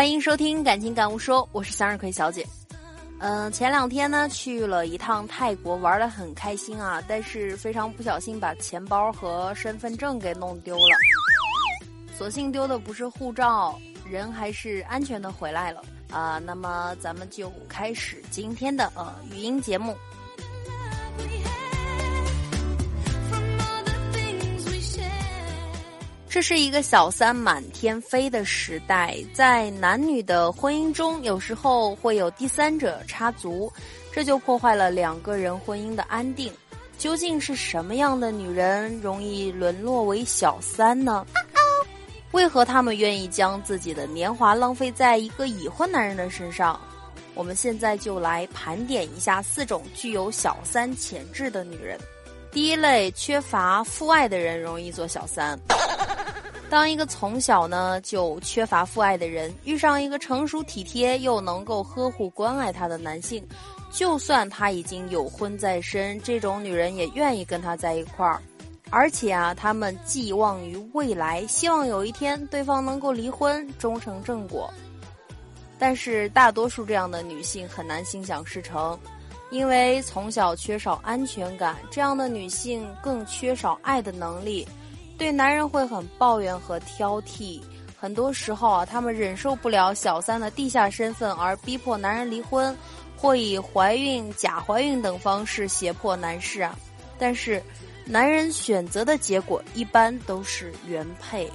欢迎收听《感情感悟说》，我是向日葵小姐。嗯，前两天呢去了一趟泰国，玩的很开心啊，但是非常不小心把钱包和身份证给弄丢了。所幸丢的不是护照，人还是安全的回来了啊。那么咱们就开始今天的呃语音节目。这是一个小三满天飞的时代，在男女的婚姻中，有时候会有第三者插足，这就破坏了两个人婚姻的安定。究竟是什么样的女人容易沦落为小三呢？为何他们愿意将自己的年华浪费在一个已婚男人的身上？我们现在就来盘点一下四种具有小三潜质的女人。第一类，缺乏父爱的人容易做小三。当一个从小呢就缺乏父爱的人遇上一个成熟体贴又能够呵护关爱他的男性，就算他已经有婚在身，这种女人也愿意跟他在一块儿。而且啊，他们寄望于未来，希望有一天对方能够离婚，终成正果。但是大多数这样的女性很难心想事成，因为从小缺少安全感，这样的女性更缺少爱的能力。对男人会很抱怨和挑剔，很多时候啊，他们忍受不了小三的地下身份，而逼迫男人离婚，或以怀孕、假怀孕等方式胁迫男士啊。但是，男人选择的结果一般都是原配。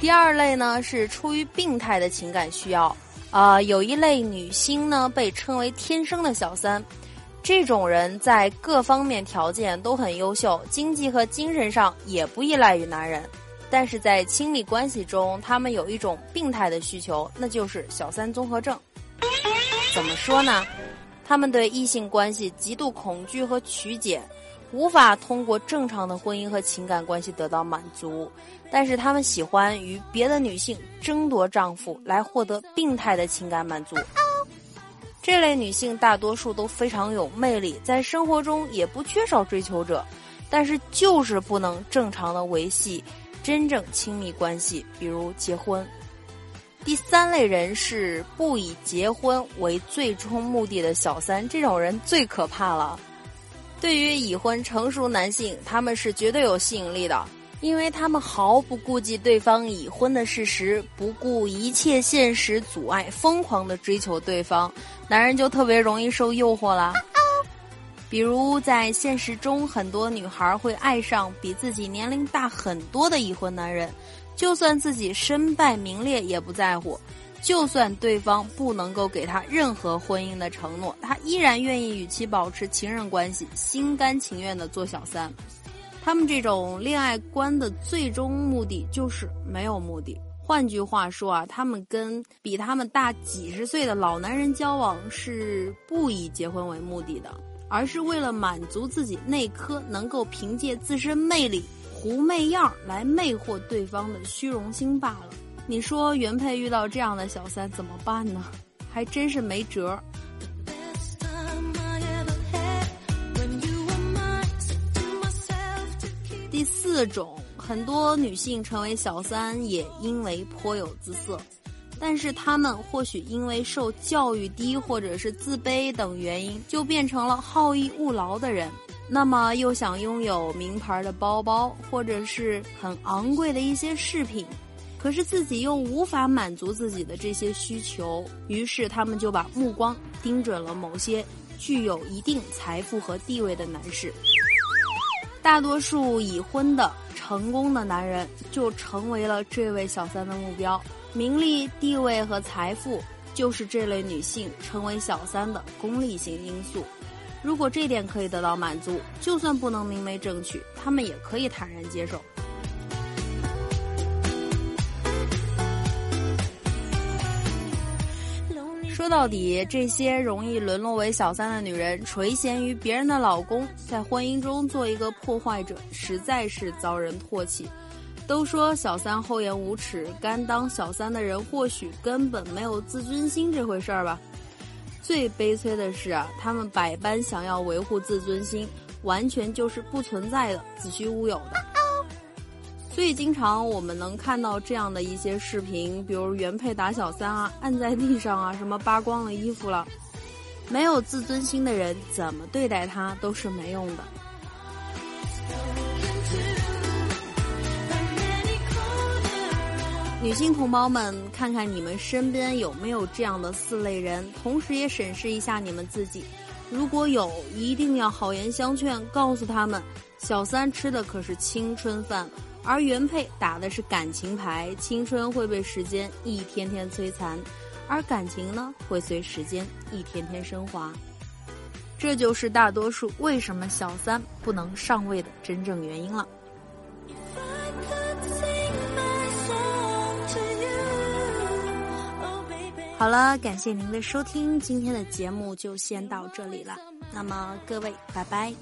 第二类呢是出于病态的情感需要，啊，有一类女星呢被称为天生的小三。这种人在各方面条件都很优秀，经济和精神上也不依赖于男人，但是在亲密关系中，他们有一种病态的需求，那就是小三综合症。怎么说呢？他们对异性关系极度恐惧和曲解，无法通过正常的婚姻和情感关系得到满足，但是他们喜欢与别的女性争夺丈夫，来获得病态的情感满足。这类女性大多数都非常有魅力，在生活中也不缺少追求者，但是就是不能正常的维系真正亲密关系，比如结婚。第三类人是不以结婚为最终目的的小三，这种人最可怕了。对于已婚成熟男性，他们是绝对有吸引力的。因为他们毫不顾及对方已婚的事实，不顾一切现实阻碍，疯狂的追求对方，男人就特别容易受诱惑啦。比如在现实中，很多女孩会爱上比自己年龄大很多的已婚男人，就算自己身败名裂也不在乎，就算对方不能够给她任何婚姻的承诺，她依然愿意与其保持情人关系，心甘情愿的做小三。他们这种恋爱观的最终目的就是没有目的。换句话说啊，他们跟比他们大几十岁的老男人交往是不以结婚为目的的，而是为了满足自己那颗能够凭借自身魅力、狐媚样来魅惑对方的虚荣心罢了。你说原配遇到这样的小三怎么办呢？还真是没辙。第四种，很多女性成为小三也因为颇有姿色，但是她们或许因为受教育低或者是自卑等原因，就变成了好逸恶劳的人。那么又想拥有名牌的包包或者是很昂贵的一些饰品，可是自己又无法满足自己的这些需求，于是他们就把目光盯准了某些具有一定财富和地位的男士。大多数已婚的成功的男人就成为了这位小三的目标，名利、地位和财富就是这类女性成为小三的功利性因素。如果这点可以得到满足，就算不能明媒正娶，他们也可以坦然接受。说到底，这些容易沦落为小三的女人，垂涎于别人的老公，在婚姻中做一个破坏者，实在是遭人唾弃。都说小三厚颜无耻，甘当小三的人或许根本没有自尊心这回事儿吧。最悲催的是啊，他们百般想要维护自尊心，完全就是不存在的，子虚乌有的。所以经常我们能看到这样的一些视频，比如原配打小三啊，按在地上啊，什么扒光了衣服了。没有自尊心的人，怎么对待他都是没用的。女性同胞们，看看你们身边有没有这样的四类人，同时也审视一下你们自己。如果有，一定要好言相劝，告诉他们，小三吃的可是青春饭，而原配打的是感情牌。青春会被时间一天天摧残，而感情呢，会随时间一天天升华。这就是大多数为什么小三不能上位的真正原因了。好了，感谢您的收听，今天的节目就先到这里了。那么各位，拜拜。